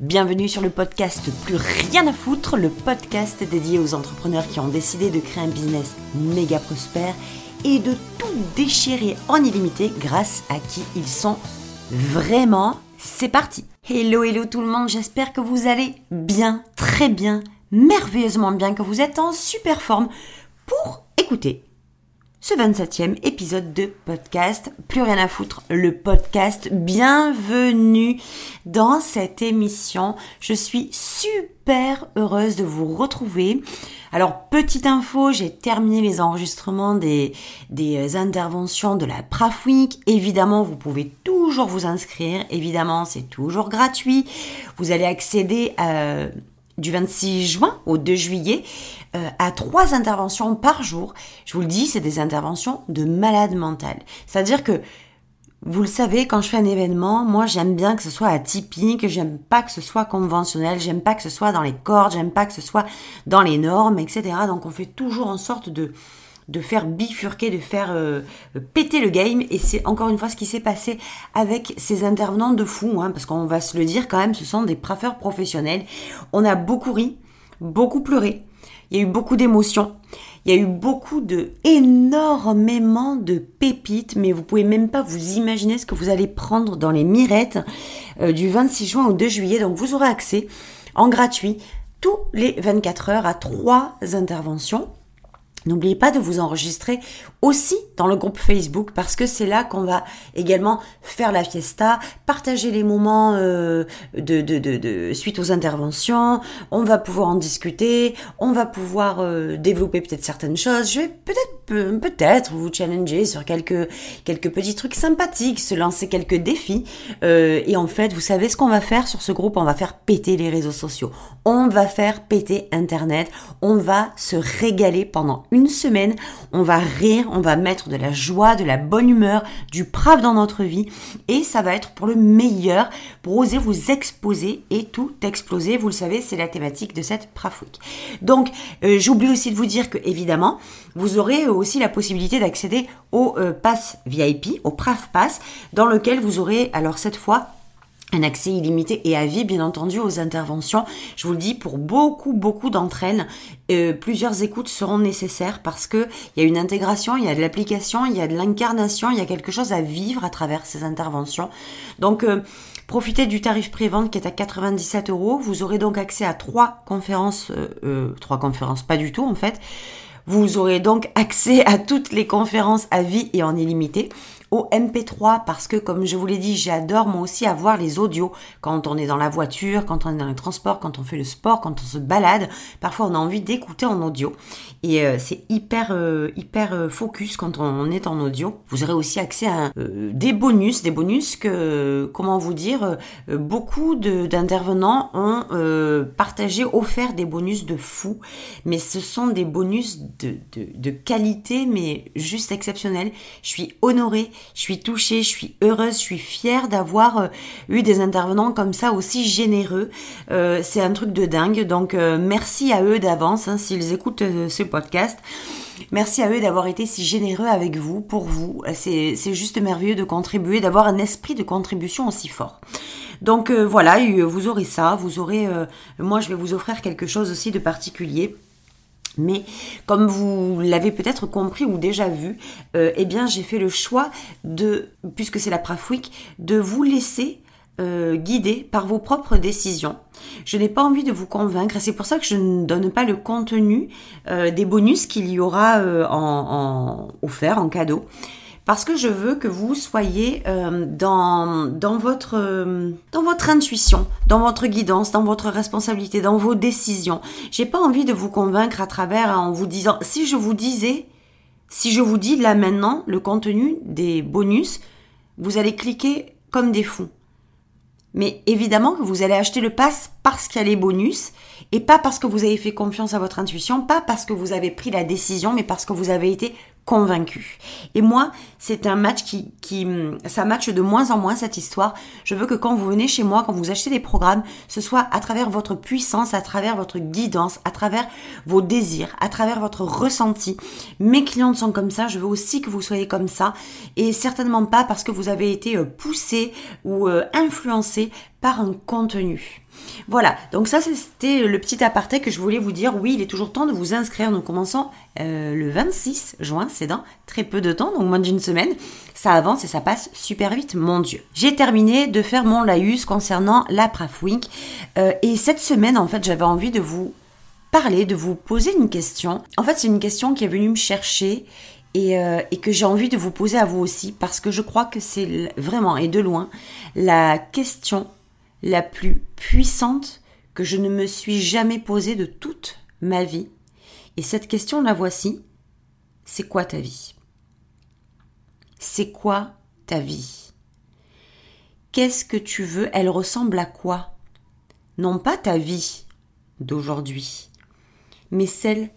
Bienvenue sur le podcast Plus rien à foutre, le podcast dédié aux entrepreneurs qui ont décidé de créer un business méga prospère et de tout déchirer en illimité grâce à qui ils sont vraiment. C'est parti Hello, hello tout le monde, j'espère que vous allez bien, très bien, merveilleusement bien, que vous êtes en super forme pour écouter ce 27e épisode de podcast. Plus rien à foutre, le podcast. Bienvenue dans cette émission. Je suis super heureuse de vous retrouver. Alors, petite info, j'ai terminé les enregistrements des, des interventions de la Praf Week. Évidemment, vous pouvez toujours vous inscrire. Évidemment, c'est toujours gratuit. Vous allez accéder à du 26 juin au 2 juillet euh, à trois interventions par jour. Je vous le dis, c'est des interventions de malade mental. C'est-à-dire que vous le savez, quand je fais un événement, moi j'aime bien que ce soit atypique, j'aime pas que ce soit conventionnel, j'aime pas que ce soit dans les cordes, j'aime pas que ce soit dans les normes, etc. Donc on fait toujours en sorte de de faire bifurquer, de faire euh, péter le game. Et c'est encore une fois ce qui s'est passé avec ces intervenants de fou, hein, parce qu'on va se le dire quand même, ce sont des praffeurs professionnels. On a beaucoup ri, beaucoup pleuré. Il y a eu beaucoup d'émotions. Il y a eu beaucoup de, énormément de pépites, mais vous pouvez même pas vous imaginer ce que vous allez prendre dans les mirettes euh, du 26 juin au 2 juillet. Donc vous aurez accès en gratuit tous les 24 heures à trois interventions N'oubliez pas de vous enregistrer aussi dans le groupe Facebook parce que c'est là qu'on va également faire la fiesta, partager les moments euh, de, de, de, suite aux interventions, on va pouvoir en discuter, on va pouvoir euh, développer peut-être certaines choses. Je vais peut-être peut-être vous challenger sur quelques quelques petits trucs sympathiques, se lancer quelques défis. Euh, et en fait, vous savez ce qu'on va faire sur ce groupe, on va faire péter les réseaux sociaux, on va faire péter internet, on va se régaler pendant une semaine, on va rire, on va mettre de la joie, de la bonne humeur, du prave dans notre vie et ça va être pour le meilleur, pour oser vous exposer et tout exploser. Vous le savez, c'est la thématique de cette Praf Week. Donc, euh, j'oublie aussi de vous dire que évidemment, vous aurez aussi la possibilité d'accéder au euh, pass VIP, au Praf Pass, dans lequel vous aurez alors cette fois un accès illimité et à vie, bien entendu, aux interventions. Je vous le dis, pour beaucoup, beaucoup d'entre elles, euh, plusieurs écoutes seront nécessaires parce que il y a une intégration, il y a de l'application, il y a de l'incarnation, il y a quelque chose à vivre à travers ces interventions. Donc, euh, profitez du tarif pré-vente qui est à 97 euros. Vous aurez donc accès à trois conférences, euh, trois conférences, pas du tout en fait. Vous aurez donc accès à toutes les conférences à vie et en illimité au MP3 parce que comme je vous l'ai dit, j'adore moi aussi avoir les audios quand on est dans la voiture, quand on est dans le transport, quand on fait le sport, quand on se balade. Parfois on a envie d'écouter en audio et euh, c'est hyper euh, hyper euh, focus quand on est en audio. Vous aurez aussi accès à des bonus, des bonus que comment vous dire, beaucoup d'intervenants ont partagé, offert des bonus de fou, mais ce sont des bonus de, de, de qualité mais juste exceptionnels. Je suis honorée je suis touchée, je suis heureuse, je suis fière d'avoir euh, eu des intervenants comme ça aussi généreux. Euh, c'est un truc de dingue. Donc euh, merci à eux d'avance hein, s'ils écoutent ce podcast. Merci à eux d'avoir été si généreux avec vous, pour vous. C'est juste merveilleux de contribuer, d'avoir un esprit de contribution aussi fort. Donc voilà, vous aurez ça, vous aurez... moi, je vais vous offrir quelque chose aussi de particulier mais comme vous l'avez peut-être compris ou déjà vu, euh, eh bien j'ai fait le choix de, puisque c'est la Praf Week, de vous laisser euh, guider par vos propres décisions. Je n'ai pas envie de vous convaincre c'est pour ça que je ne donne pas le contenu euh, des bonus qu'il y aura en, offert en cadeau parce que je veux que vous soyez euh, dans, dans, votre, euh, dans votre intuition, dans votre guidance, dans votre responsabilité, dans vos décisions. J'ai pas envie de vous convaincre à travers en vous disant si je vous disais, si je vous dis là maintenant le contenu des bonus, vous allez cliquer comme des fous. Mais évidemment que vous allez acheter le pass parce qu'il y a les bonus et pas parce que vous avez fait confiance à votre intuition, pas parce que vous avez pris la décision, mais parce que vous avez été convaincu. Et moi, c'est un match qui, qui, ça match de moins en moins cette histoire. Je veux que quand vous venez chez moi, quand vous achetez des programmes, ce soit à travers votre puissance, à travers votre guidance, à travers vos désirs, à travers votre ressenti. Mes clientes sont comme ça, je veux aussi que vous soyez comme ça. Et certainement pas parce que vous avez été euh, poussé ou euh, influencé par un contenu. Voilà, donc ça c'était le petit aparté que je voulais vous dire. Oui, il est toujours temps de vous inscrire. Nous commençons euh, le 26 juin, c'est dans très peu de temps, donc moins d'une semaine. Ça avance et ça passe super vite, mon Dieu. J'ai terminé de faire mon laïus concernant la Prafwink. Euh, et cette semaine, en fait, j'avais envie de vous parler, de vous poser une question. En fait, c'est une question qui est venue me chercher et, euh, et, que j'ai envie de vous poser à vous aussi parce que je crois que c'est vraiment et de loin la question la plus puissante que je ne me suis jamais posée de toute ma vie. Et cette question, la voici. C'est quoi ta vie? C'est quoi ta vie? Qu'est-ce que tu veux? Elle ressemble à quoi? Non pas ta vie d'aujourd'hui, mais celle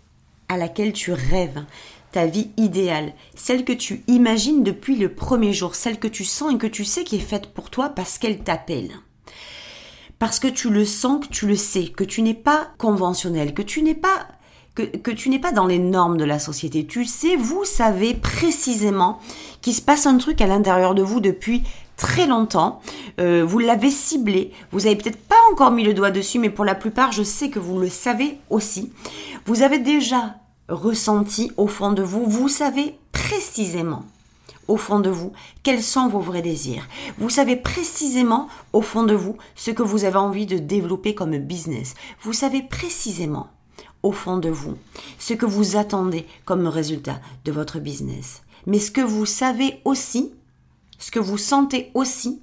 à laquelle tu rêves, ta vie idéale, celle que tu imagines depuis le premier jour, celle que tu sens et que tu sais qui est faite pour toi parce qu'elle t'appelle parce que tu le sens, que tu le sais, que tu n'es pas conventionnel, que tu n'es pas que, que, tu n'es pas dans les normes de la société. Tu sais, vous savez précisément qu'il se passe un truc à l'intérieur de vous depuis très longtemps. Euh, vous l'avez ciblé. Vous avez peut-être pas encore mis le doigt dessus, mais pour la plupart, je sais que vous le savez aussi. Vous avez déjà ressenti au fond de vous. Vous savez précisément au fond de vous quels sont vos vrais désirs? Vous savez précisément au fond de vous ce que vous avez envie de développer comme business. Vous savez précisément au fond de vous ce que vous attendez comme résultat de votre business. Mais ce que vous savez aussi, ce que vous sentez aussi,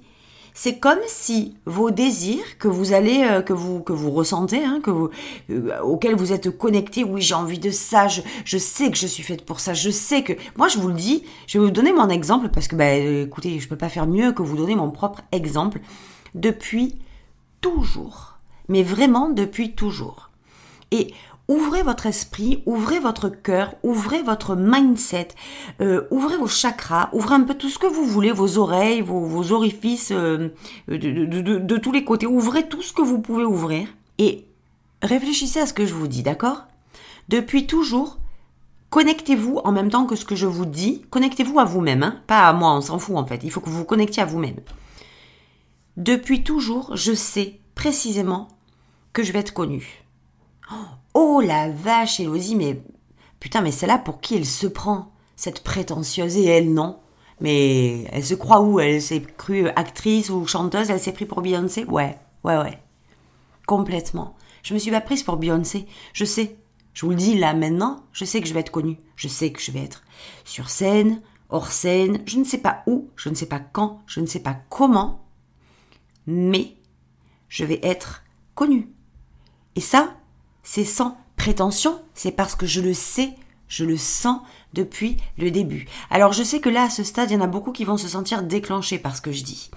c'est comme si vos désirs que vous allez, euh, que vous que vous ressentez, hein, que vous, euh, auxquels vous êtes connecté, oui j'ai envie de ça, je, sais que je suis faite pour ça, je sais que, moi je vous le dis, je vais vous donner mon exemple parce que bah écoutez, je peux pas faire mieux que vous donner mon propre exemple depuis toujours, mais vraiment depuis toujours. Et ouvrez votre esprit, ouvrez votre cœur, ouvrez votre mindset, euh, ouvrez vos chakras, ouvrez un peu tout ce que vous voulez, vos oreilles, vos, orifices euh, de, tous les côtés, ouvrez tout ce que vous pouvez ouvrir et réfléchissez à ce que je vous dis, d'accord? Depuis toujours, connectez-vous en même temps que ce que je vous dis, connectez-vous à vous-même, hein pas à moi, on s'en fout en fait, il faut que vous vous connectiez à vous-même. Depuis toujours, je sais précisément que je vais être connue. Oh la vache, Elodie, mais putain, mais c'est là pour qui elle se prend Cette prétentieuse et elle, non? Mais elle se croit où? Elle s'est crue actrice ou chanteuse Elle s'est prise pour Beyoncé? Ouais, ouais, ouais. Complètement. Je me suis pas prise pour Beyoncé. Je sais. Je vous le dis là maintenant, je sais que je vais être connue. Je sais que je vais être sur scène, hors scène, je ne sais pas où, je ne sais pas quand, je ne sais pas comment, mais je vais être connue. Et ça, c'est sans prétention, c'est parce que je le sais, je le sens depuis le début. Alors je sais que là, à ce stade, il y en a beaucoup qui vont se sentir déclenchés par ce que je dis.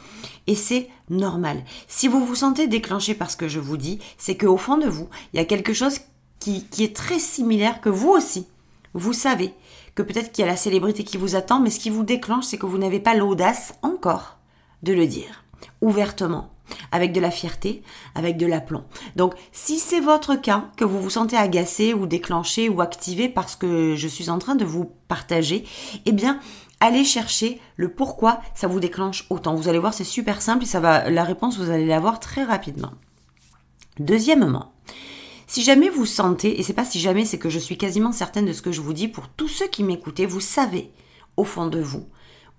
Et c'est normal. Si vous vous sentez déclenché par ce que je vous dis, c'est qu'au fond de vous, il y a quelque chose qui, qui est très similaire que vous aussi. Vous savez que peut-être qu'il y a la célébrité qui vous attend, mais ce qui vous déclenche, c'est que vous n'avez pas l'audace encore de le dire ouvertement avec de la fierté, avec de l'aplomb. Donc, si c'est votre cas, que vous vous sentez agacé ou déclenché ou activé parce que je suis en train de vous partager, eh bien, allez chercher le pourquoi ça vous déclenche autant. Vous allez voir, c'est super simple et ça va, la réponse, vous allez l'avoir très rapidement. Deuxièmement, si jamais vous sentez, et c'est pas si jamais, c'est que je suis quasiment certaine de ce que je vous dis, pour tous ceux qui m'écoutez, vous savez, au fond de vous,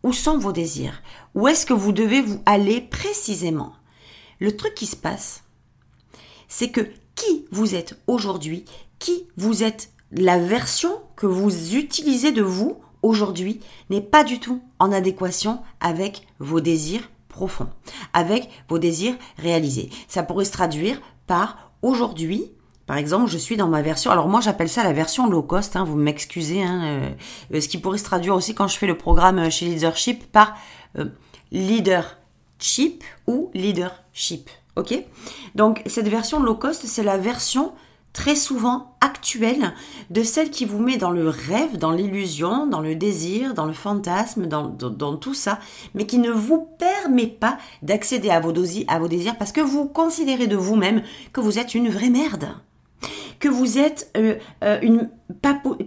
où sont vos désirs? Où est-ce que vous devez vous aller précisément? Le truc qui se passe, c'est que qui vous êtes aujourd'hui, qui vous êtes, la version que vous utilisez de vous aujourd'hui n'est pas du tout en adéquation avec vos désirs profonds, avec vos désirs réalisés. Ça pourrait se traduire par aujourd'hui, par exemple, je suis dans ma version. Alors moi, j'appelle ça la version low cost. Hein, vous m'excusez. Hein, euh, ce qui pourrait se traduire aussi quand je fais le programme chez Leadership par euh, leadership ou leader Chip, Ok? Donc cette version low cost, c'est la version très souvent actuelle de celle qui vous met dans le rêve, dans l'illusion, dans le désir, dans le fantasme, dans, tout ça, mais qui ne vous permet pas d'accéder à, vos à vos désirs parce que vous considérez de vous-même que vous êtes une vraie merde que vous êtes euh, euh, une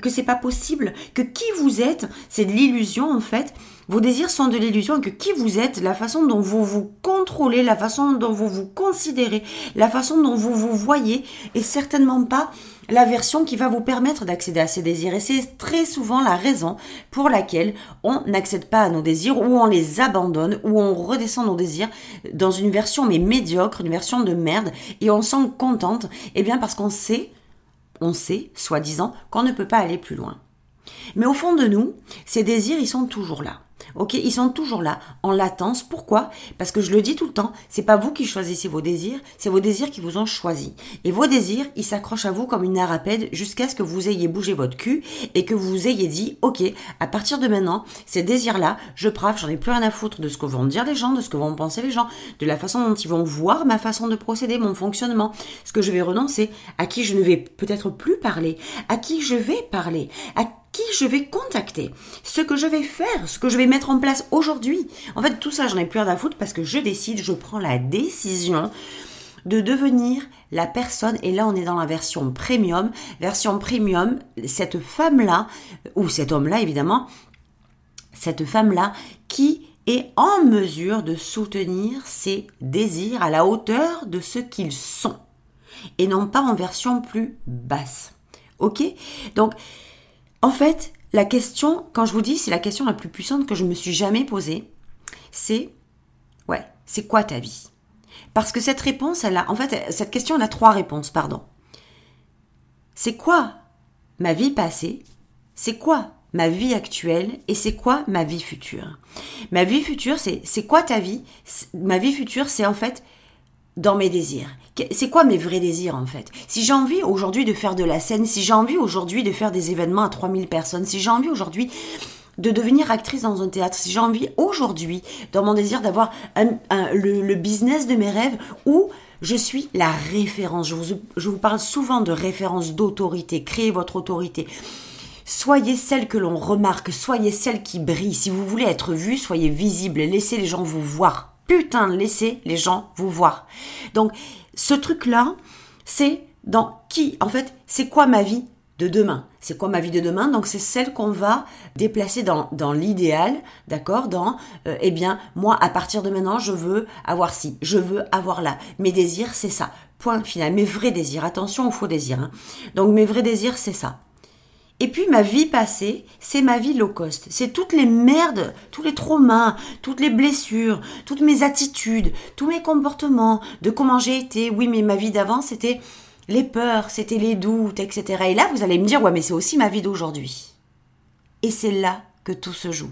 que c'est pas possible, que qui vous êtes, c'est de l'illusion en fait. Vos désirs sont de l'illusion que qui vous êtes, la façon dont vous vous contrôlez, la façon dont vous vous considérez, la façon dont vous vous voyez est certainement pas la version qui va vous permettre d'accéder à ces désirs. Et c'est très souvent la raison pour laquelle on n'accède pas à nos désirs ou on les abandonne ou on redescend nos désirs dans une version mais médiocre, une version de merde et on s'en contente. Eh bien parce qu'on sait, on sait, soi-disant, qu'on ne peut pas aller plus loin. Mais au fond de nous, ces désirs, ils sont toujours là. Ok, ils sont toujours là, en latence. Pourquoi? Parce que je le dis tout le temps, c'est pas vous qui choisissez vos désirs, c'est vos désirs qui vous ont choisi. Et vos désirs, ils s'accrochent à vous comme une arapède jusqu'à ce que vous ayez bougé votre cul et que vous ayez dit, ok, à partir de maintenant, ces désirs-là, je prave, j'en ai plus rien à foutre de ce que vont dire les gens, de ce que vont penser les gens, de la façon dont ils vont voir ma façon de procéder, mon fonctionnement, ce que je vais renoncer, à qui je ne vais peut-être plus parler, à qui je vais parler, à qui je vais contacter, ce que je vais faire, ce que je vais mettre en place aujourd'hui. En fait, tout ça, j'en ai plus rien à foutre parce que je décide, je prends la décision de devenir la personne, et là on est dans la version premium, version premium, cette femme-là, ou cet homme-là évidemment, cette femme-là qui est en mesure de soutenir ses désirs à la hauteur de ce qu'ils sont, et non pas en version plus basse. Ok? Donc, en fait, la question, quand je vous dis, c'est la question la plus puissante que je me suis jamais posée, c'est, ouais, c'est quoi ta vie? Parce que cette réponse, elle a, en fait, cette question, elle a trois réponses, pardon. C'est quoi ma vie passée? C'est quoi ma vie actuelle? Et c'est quoi ma vie future? Ma vie future, c'est, c'est quoi ta vie? Ma vie future, c'est en fait dans mes désirs. C'est quoi mes vrais désirs en fait? Si j'ai envie aujourd'hui de faire de la scène, si j'ai envie aujourd'hui de faire des événements à 3000 personnes, si j'ai envie aujourd'hui de devenir actrice dans un théâtre, si j'ai envie aujourd'hui, dans mon désir d'avoir le, business de mes rêves, où je suis la référence. Je vous, je vous parle souvent de référence d'autorité. Créez votre autorité. Soyez celle que l'on remarque, soyez celle qui brille. Si vous voulez être vue, soyez visible. Laissez les gens vous voir putain, laissez les gens vous voir. Donc, ce truc-là, c'est dans qui, en fait, c'est quoi ma vie de demain? C'est quoi ma vie de demain? Donc, c'est celle qu'on va déplacer dans, l'idéal, d'accord? Dans, euh, eh bien, moi, à partir de maintenant, je veux avoir ci, je veux avoir là. Mes désirs, c'est ça. Point final. Mes vrais désirs. Attention aux faux désirs. Hein. Donc, mes vrais désirs, c'est ça. Et puis ma vie passée, c'est ma vie low cost. C'est toutes les merdes, tous les traumas, toutes les blessures, toutes mes attitudes, tous mes comportements, de comment j'ai été. Oui, mais ma vie d'avant, c'était les peurs, c'était les doutes, etc. Et là, vous allez me dire, ouais, mais c'est aussi ma vie d'aujourd'hui. Et c'est là que tout se joue.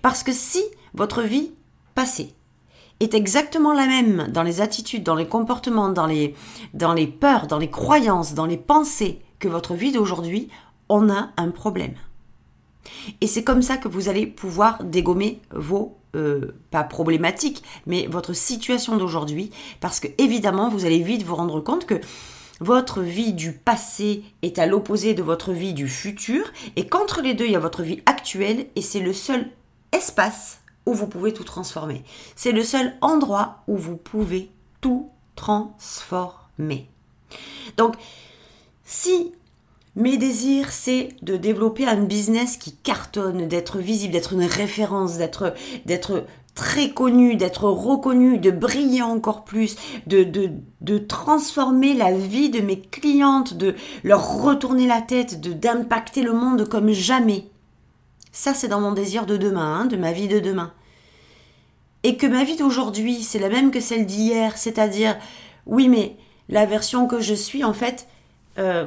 Parce que si votre vie passée est exactement la même dans les attitudes, dans les comportements, dans les, dans les peurs, dans les croyances, dans les pensées que votre vie d'aujourd'hui, on a un problème. Et c'est comme ça que vous allez pouvoir dégommer vos, euh, pas problématiques, mais votre situation d'aujourd'hui, parce que évidemment, vous allez vite vous rendre compte que votre vie du passé est à l'opposé de votre vie du futur, et qu'entre les deux, il y a votre vie actuelle, et c'est le seul espace où vous pouvez tout transformer. C'est le seul endroit où vous pouvez tout transformer. Donc, si mes désirs, c'est de développer un business qui cartonne, d'être visible, d'être une référence, d'être, d'être très connu, d'être reconnu, de briller encore plus, de, de, de transformer la vie de mes clientes, de leur retourner la tête, de, d'impacter le monde comme jamais. Ça, c'est dans mon désir de demain, hein, de ma vie de demain. Et que ma vie d'aujourd'hui, c'est la même que celle d'hier, c'est-à-dire, oui, mais la version que je suis, en fait, euh,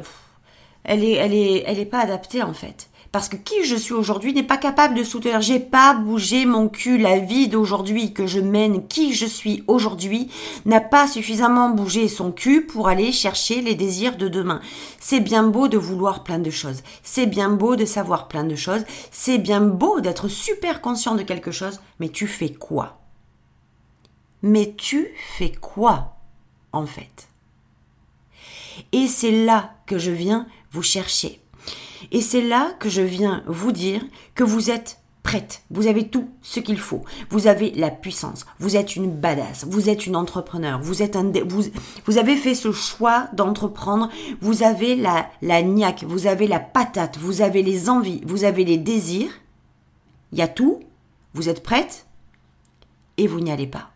elle est, pas adaptée en fait. Parce que qui je suis aujourd'hui n'est pas capable de soutenir. J'ai pas bougé mon cul. La vie d'aujourd'hui que je mène, qui je suis aujourd'hui, n'a pas suffisamment bougé son cul pour aller chercher les désirs de demain. C'est bien beau de vouloir plein de choses. C'est bien beau de savoir plein de choses. C'est bien beau d'être super conscient de quelque chose. Mais tu fais quoi? Mais tu fais quoi, en fait? Et c'est là que je viens vous chercher. Et c'est là que je viens vous dire que vous êtes prête. Vous avez tout ce qu'il faut. Vous avez la puissance. Vous êtes une badass. Vous êtes une entrepreneur. Vous êtes un, vous, vous avez fait ce choix d'entreprendre. Vous avez la, la niaque. Vous avez la patate. Vous avez les envies. Vous avez les désirs. Il y a tout. Vous êtes prête. Et vous n'y allez pas.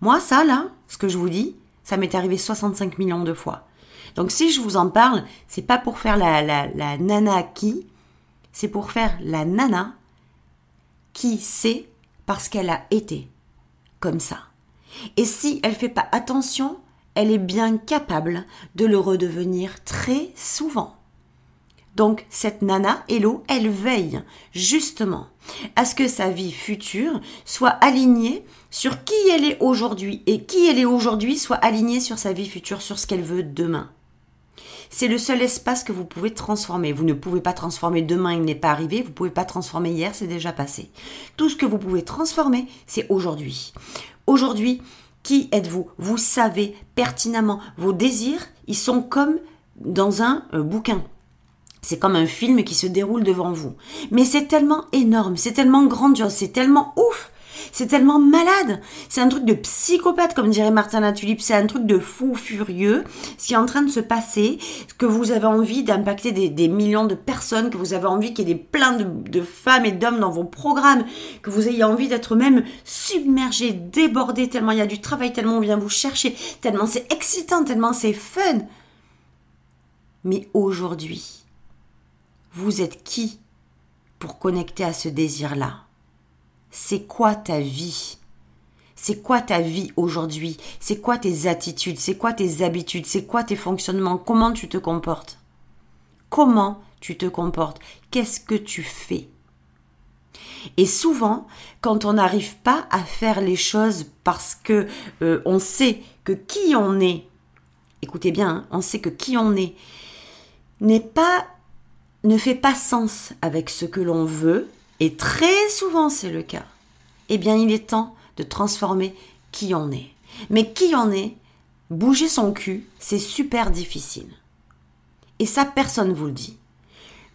Moi, ça, là, ce que je vous dis, ça m'est arrivé 65 millions de fois. Donc si je vous en parle, c'est pas pour faire la, la, nana qui, c'est pour faire la nana qui sait parce qu'elle a été comme ça. Et si elle fait pas attention, elle est bien capable de le redevenir très souvent. Donc cette nana, Hello, elle veille justement à ce que sa vie future soit alignée sur qui elle est aujourd'hui et qui elle est aujourd'hui soit alignée sur sa vie future, sur ce qu'elle veut demain. C'est le seul espace que vous pouvez transformer. Vous ne pouvez pas transformer demain, il n'est pas arrivé. Vous ne pouvez pas transformer hier, c'est déjà passé. Tout ce que vous pouvez transformer, c'est aujourd'hui. Aujourd'hui, qui êtes-vous? Vous savez pertinemment vos désirs, ils sont comme dans un euh, bouquin. C'est comme un film qui se déroule devant vous. Mais c'est tellement énorme, c'est tellement grandiose, c'est tellement ouf c'est tellement malade. C'est un truc de psychopathe, comme dirait Martin Latulippe. C'est un truc de fou furieux. Ce qui est en train de se passer, que vous avez envie d'impacter des, millions de personnes, que vous avez envie qu'il y ait plein de, femmes et d'hommes dans vos programmes, que vous ayez envie d'être même submergé, débordé, tellement il y a du travail, tellement on vient vous chercher, tellement c'est excitant, tellement c'est fun. Mais aujourd'hui, vous êtes qui pour connecter à ce désir-là? C'est quoi ta vie? C'est quoi ta vie aujourd'hui? C'est quoi tes attitudes? C'est quoi tes habitudes? C'est quoi tes fonctionnements? Comment tu te comportes? Comment tu te comportes? Qu'est-ce que tu fais? Et souvent, quand on n'arrive pas à faire les choses parce que euh, on sait que qui on est, écoutez bien, hein, on sait que qui on est n'est pas ne fait pas sens avec ce que l'on veut, et très souvent c'est le cas, eh bien il est temps de transformer qui on est. Mais qui on est, bouger son cul, c'est super difficile. Et ça, personne vous le dit.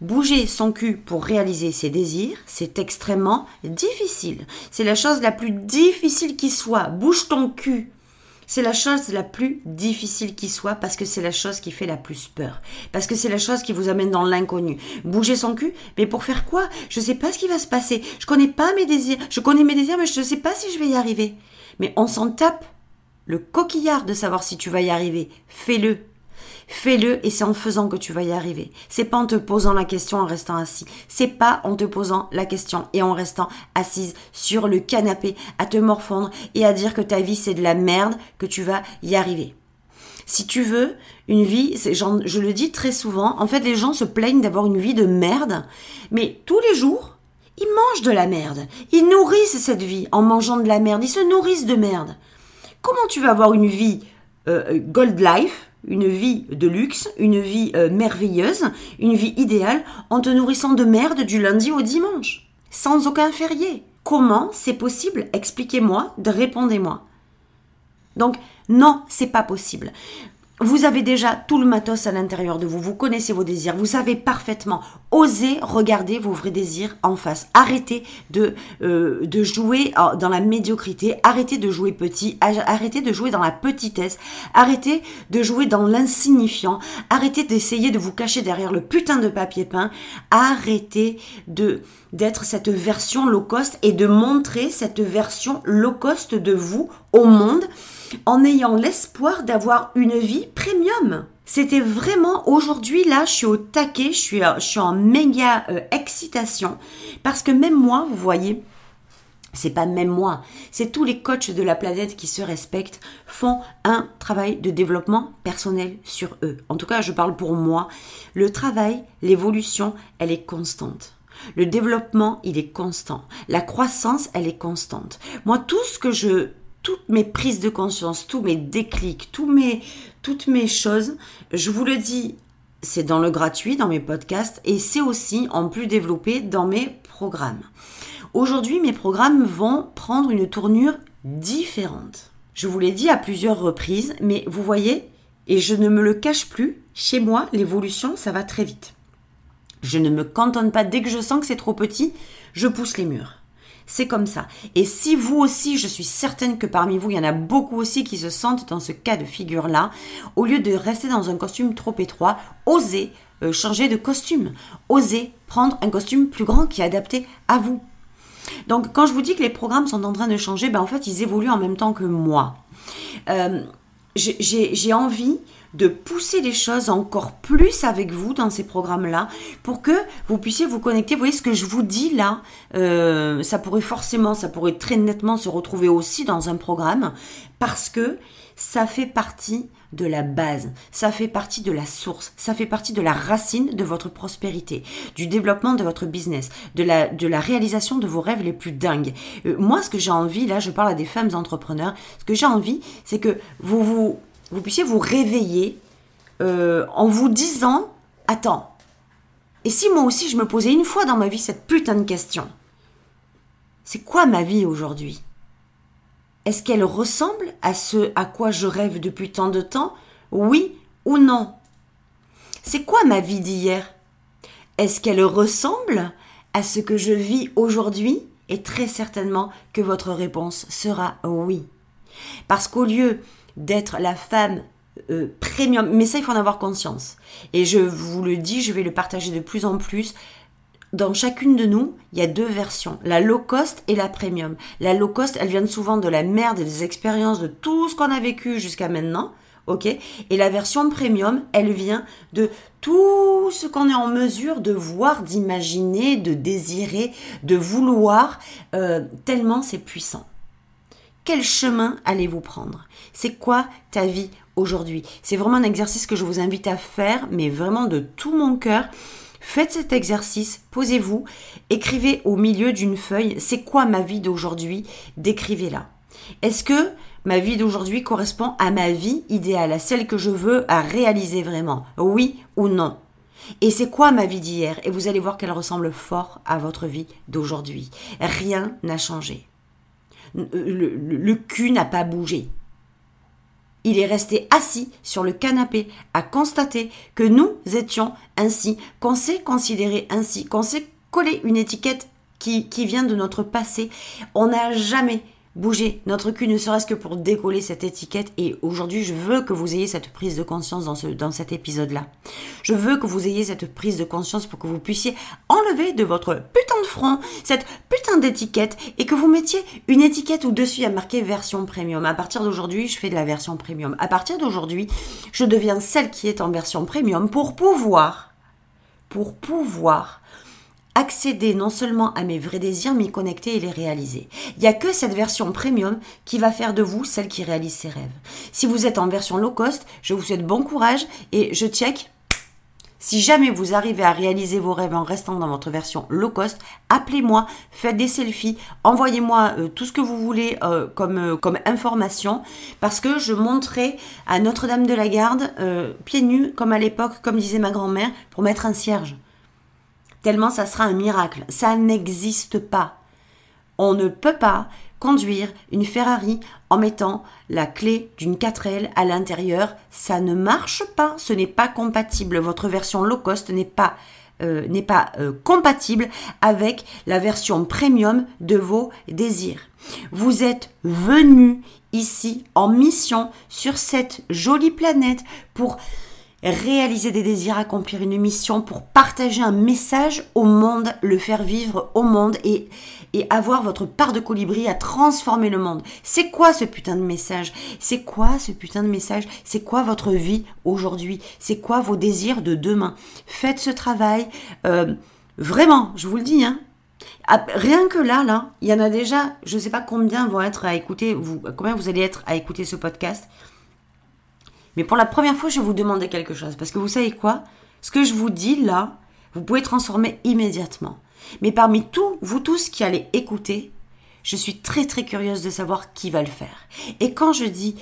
Bouger son cul pour réaliser ses désirs, c'est extrêmement difficile. C'est la chose la plus difficile qui soit. Bouge ton cul c'est la chose la plus difficile qui soit parce que c'est la chose qui fait la plus peur. Parce que c'est la chose qui vous amène dans l'inconnu. Bouger son cul, mais pour faire quoi? Je ne sais pas ce qui va se passer. Je connais pas mes désirs. Je connais mes désirs, mais je ne sais pas si je vais y arriver. Mais on s'en tape le coquillard de savoir si tu vas y arriver. Fais-le. Fais-le et c'est en faisant que tu vas y arriver. C'est pas en te posant la question en restant assis. C'est pas en te posant la question et en restant assise sur le canapé à te morfondre et à dire que ta vie c'est de la merde que tu vas y arriver. Si tu veux une vie, je le dis très souvent, en fait les gens se plaignent d'avoir une vie de merde, mais tous les jours, ils mangent de la merde. Ils nourrissent cette vie en mangeant de la merde. Ils se nourrissent de merde. Comment tu vas avoir une vie euh, gold life une vie de luxe, une vie euh, merveilleuse, une vie idéale en te nourrissant de merde du lundi au dimanche, sans aucun férié. Comment c'est possible? Expliquez-moi, répondez-moi. Donc non, c'est pas possible. Vous avez déjà tout le matos à l'intérieur de vous, vous connaissez vos désirs, vous savez parfaitement. Osez regarder vos vrais désirs en face. Arrêtez de, euh, de jouer dans la médiocrité, arrêtez de jouer petit, arrêtez de jouer dans la petitesse, arrêtez de jouer dans l'insignifiant, arrêtez d'essayer de vous cacher derrière le putain de papier peint, arrêtez de d'être cette version low cost et de montrer cette version low cost de vous au monde en ayant l'espoir d'avoir une vie premium. C'était vraiment aujourd'hui là, je suis au taquet, je suis, je suis en méga euh, excitation parce que même moi, vous voyez, c'est pas même moi, c'est tous les coachs de la planète qui se respectent font un travail de développement personnel sur eux. En tout cas, je parle pour moi. Le travail, l'évolution, elle est constante. Le développement, il est constant. La croissance, elle est constante. Moi, tout ce que je toutes mes prises de conscience, tous mes déclics, toutes mes choses, je vous le dis, c'est dans le gratuit, dans mes podcasts, et c'est aussi en plus développé dans mes programmes. Aujourd'hui, mes programmes vont prendre une tournure différente. Je vous l'ai dit à plusieurs reprises, mais vous voyez, et je ne me le cache plus, chez moi, l'évolution, ça va très vite. Je ne me cantonne pas dès que je sens que c'est trop petit, je pousse les murs. C'est comme ça. Et si vous aussi, je suis certaine que parmi vous, il y en a beaucoup aussi qui se sentent dans ce cas de figure-là, au lieu de rester dans un costume trop étroit, osez euh, changer de costume. Osez prendre un costume plus grand qui est adapté à vous. Donc quand je vous dis que les programmes sont en train de changer, ben en fait ils évoluent en même temps que moi. Euh, j'ai envie de pousser les choses encore plus avec vous dans ces programmes-là pour que vous puissiez vous connecter. Vous voyez ce que je vous dis là, euh, ça pourrait forcément, ça pourrait très nettement se retrouver aussi dans un programme parce que ça fait partie de la base, ça fait partie de la source, ça fait partie de la racine de votre prospérité, du développement de votre business, de la, de réalisation de vos rêves les plus dingues. Euh, moi, ce que j'ai envie, là, je parle à des femmes entrepreneurs, ce que j'ai envie, c'est que vous, vous, vous puissiez vous réveiller euh, en vous disant, attends, et si moi aussi je me posais une fois dans ma vie cette putain de question C'est quoi ma vie aujourd'hui? Est-ce qu'elle ressemble à ce à quoi je rêve depuis tant de temps? Oui ou non? C'est quoi ma vie d'hier? Est-ce qu'elle ressemble à ce que je vis aujourd'hui? Et très certainement que votre réponse sera oui. Parce qu'au lieu d'être la femme euh, premium, mais ça il faut en avoir conscience. Et je vous le dis, je vais le partager de plus en plus dans chacune de nous, il y a deux versions, la low cost et la premium. La low cost, elle vient souvent de la merde et des expériences de tout ce qu'on a vécu jusqu'à maintenant, ok? Et la version premium, elle vient de tout ce qu'on est en mesure de voir, d'imaginer, de désirer, de vouloir, euh, tellement c'est puissant. Quel chemin allez-vous prendre? C'est quoi ta vie aujourd'hui? C'est vraiment un exercice que je vous invite à faire, mais vraiment de tout mon cœur Faites cet exercice, posez-vous, écrivez au milieu d'une feuille, c'est quoi ma vie d'aujourd'hui Décrivez-la. Est-ce que ma vie d'aujourd'hui correspond à ma vie idéale, à celle que je veux réaliser vraiment Oui ou non? Et c'est quoi ma vie d'hier? Et vous allez voir qu'elle ressemble fort à votre vie d'aujourd'hui. Rien n'a changé. Le, le cul n'a pas bougé. Il est resté assis sur le canapé à constater que nous étions ainsi, qu'on s'est considéré ainsi, qu'on s'est collé une étiquette qui, qui vient de notre passé. On n'a jamais bouger notre cul, ne serait-ce que pour décoller cette étiquette. Et aujourd'hui, je veux que vous ayez cette prise de conscience dans, ce, dans cet épisode-là. Je veux que vous ayez cette prise de conscience pour que vous puissiez enlever de votre putain de front cette putain d'étiquette et que vous mettiez une étiquette au-dessus à marquer version premium. À partir d'aujourd'hui, je fais de la version premium. À partir d'aujourd'hui, je deviens celle qui est en version premium pour pouvoir, pour pouvoir accéder non seulement à mes vrais désirs, mais connecter et les réaliser. Il n'y a que cette version premium qui va faire de vous celle qui réalise ses rêves. Si vous êtes en version low cost, je vous souhaite bon courage et je check. Si jamais vous arrivez à réaliser vos rêves en restant dans votre version low cost, appelez-moi, faites des selfies, envoyez-moi euh, tout ce que vous voulez euh, comme, euh, comme information, parce que je montrerai à Notre-Dame de la Garde, pieds nus, comme à l'époque, comme disait ma grand-mère, pour mettre un cierge tellement ça sera un miracle. Ça n'existe pas. On ne peut pas conduire une Ferrari en mettant la clé d'une 4L à l'intérieur. Ça ne marche pas, ce n'est pas compatible. Votre version low cost n'est pas euh, euh, compatible avec la version premium de vos désirs. Vous êtes venu ici en mission sur cette jolie planète pour réaliser des désirs, accomplir une mission pour partager un message au monde, le faire vivre au monde et, avoir votre part de colibri à transformer le monde. C'est quoi ce putain de message? C'est quoi ce putain de message? C'est quoi votre vie aujourd'hui? C'est quoi vos désirs de demain? Faites ce travail. Euh, vraiment, je vous le dis, hein, Rien que là, là, il y en a déjà, je ne sais pas combien vont être à écouter, vous, combien vous allez être à écouter ce podcast. Mais pour la première fois, je vais vous demander quelque chose. Parce que vous savez quoi? Ce que je vous dis là, vous pouvez transformer immédiatement. Mais parmi tous, vous tous qui allez écouter, je suis très très curieuse de savoir qui va le faire. Et quand je dis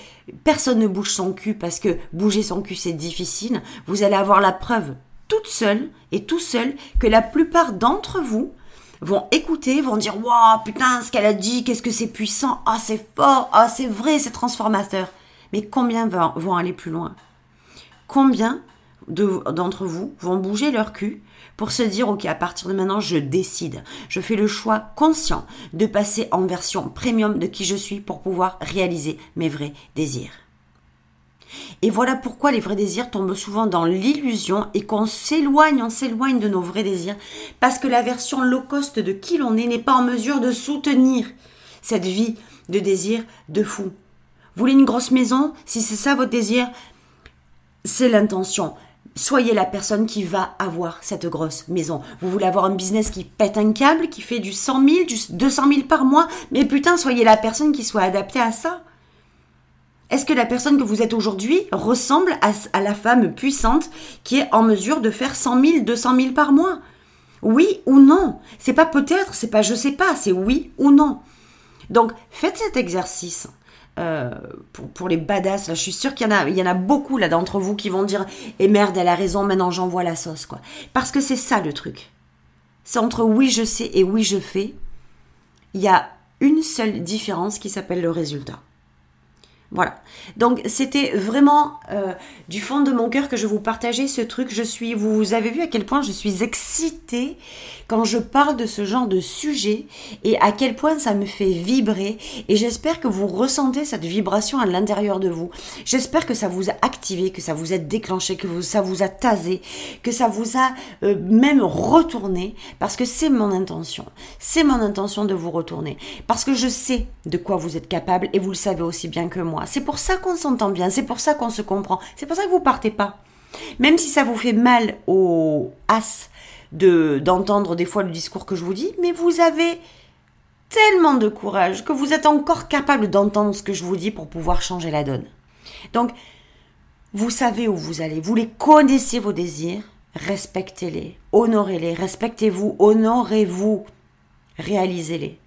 personne ne bouge son cul parce que bouger son cul c'est difficile, vous allez avoir la preuve toute seule et tout seul que la plupart d'entre vous vont écouter, vont dire waouh putain ce qu'elle a dit, qu'est-ce que c'est puissant, ah c'est fort, ah c'est vrai, c'est transformateur. Mais combien vont aller plus loin? Combien d'entre vous vont bouger leur cul pour se dire, ok, à partir de maintenant, je décide. Je fais le choix conscient de passer en version premium de qui je suis pour pouvoir réaliser mes vrais désirs. Et voilà pourquoi les vrais désirs tombent souvent dans l'illusion et qu'on s'éloigne, on s'éloigne de nos vrais désirs parce que la version low cost de qui l'on est n'est pas en mesure de soutenir cette vie de désir de fou. Vous voulez une grosse maison? Si c'est ça votre désir, c'est l'intention. Soyez la personne qui va avoir cette grosse maison. Vous voulez avoir un business qui pète un câble, qui fait du 100 000, du 200 000 par mois, mais putain, soyez la personne qui soit adaptée à ça. Est-ce que la personne que vous êtes aujourd'hui ressemble à, la femme puissante qui est en mesure de faire 100 000, 200 000 par mois? Oui ou non? C'est pas peut-être, c'est pas je sais pas, c'est oui ou non. Donc faites cet exercice. Euh, pour, les badass, là, je suis sûre qu'il y en a, il y en a beaucoup là d'entre vous qui vont dire "Et eh merde, elle a raison, maintenant j'envoie la sauce quoi." Parce que c'est ça le truc. C'est entre oui je sais et oui je fais. Il y a une seule différence qui s'appelle le résultat. Voilà. Donc c'était vraiment euh, du fond de mon cœur que je vous partageais ce truc. Je suis, vous avez vu à quel point je suis excitée quand je parle de ce genre de sujet et à quel point ça me fait vibrer. Et j'espère que vous ressentez cette vibration à l'intérieur de vous. J'espère que ça vous a activé, que ça vous a déclenché, que ça vous a tasé, que ça vous a euh, même retourné, parce que c'est mon intention. C'est mon intention de vous retourner, parce que je sais de quoi vous êtes capable et vous le savez aussi bien que moi. C'est pour ça qu'on s'entend bien, c'est pour ça qu'on se comprend, c'est pour ça que vous partez pas. Même si ça vous fait mal au as de d'entendre des fois le discours que je vous dis, mais vous avez tellement de courage que vous êtes encore capable d'entendre ce que je vous dis pour pouvoir changer la donne. Donc, vous savez où vous allez, vous les connaissez vos désirs, respectez-les, honorez-les, respectez-vous, honorez-vous, réalisez-les.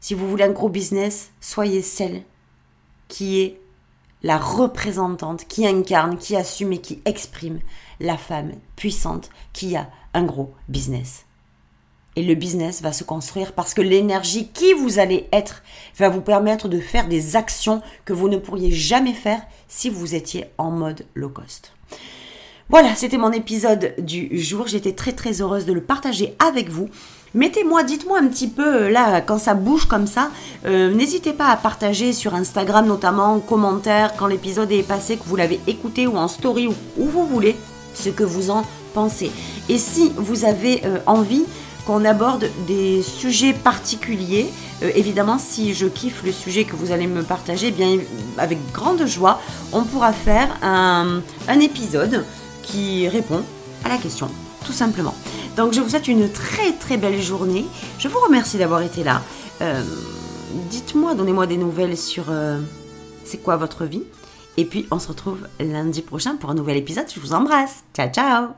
Si vous voulez un gros business, soyez celle qui est la représentante, qui incarne, qui assume et qui exprime la femme puissante qui a un gros business. Et le business va se construire parce que l'énergie qui vous allez être va vous permettre de faire des actions que vous ne pourriez jamais faire si vous étiez en mode low cost. Voilà, c'était mon épisode du jour. J'étais très très heureuse de le partager avec vous. Mettez-moi, dites-moi un petit peu, euh, là, quand ça bouge comme ça, euh, n'hésitez pas à partager sur Instagram, notamment en commentaire, quand l'épisode est passé, que vous l'avez écouté, ou en story, ou où vous voulez, ce que vous en pensez. Et si vous avez euh, envie qu'on aborde des sujets particuliers, évidemment, si je kiffe le sujet que vous allez me partager, eh bien, avec grande joie, on pourra faire un, un épisode qui répond à la question, tout simplement. Donc je vous souhaite une très très belle journée. Je vous remercie d'avoir été là. Euh, dites-moi, donnez-moi des nouvelles sur euh, c'est quoi votre vie. Et puis on se retrouve lundi prochain pour un nouvel épisode. Je vous embrasse. Ciao ciao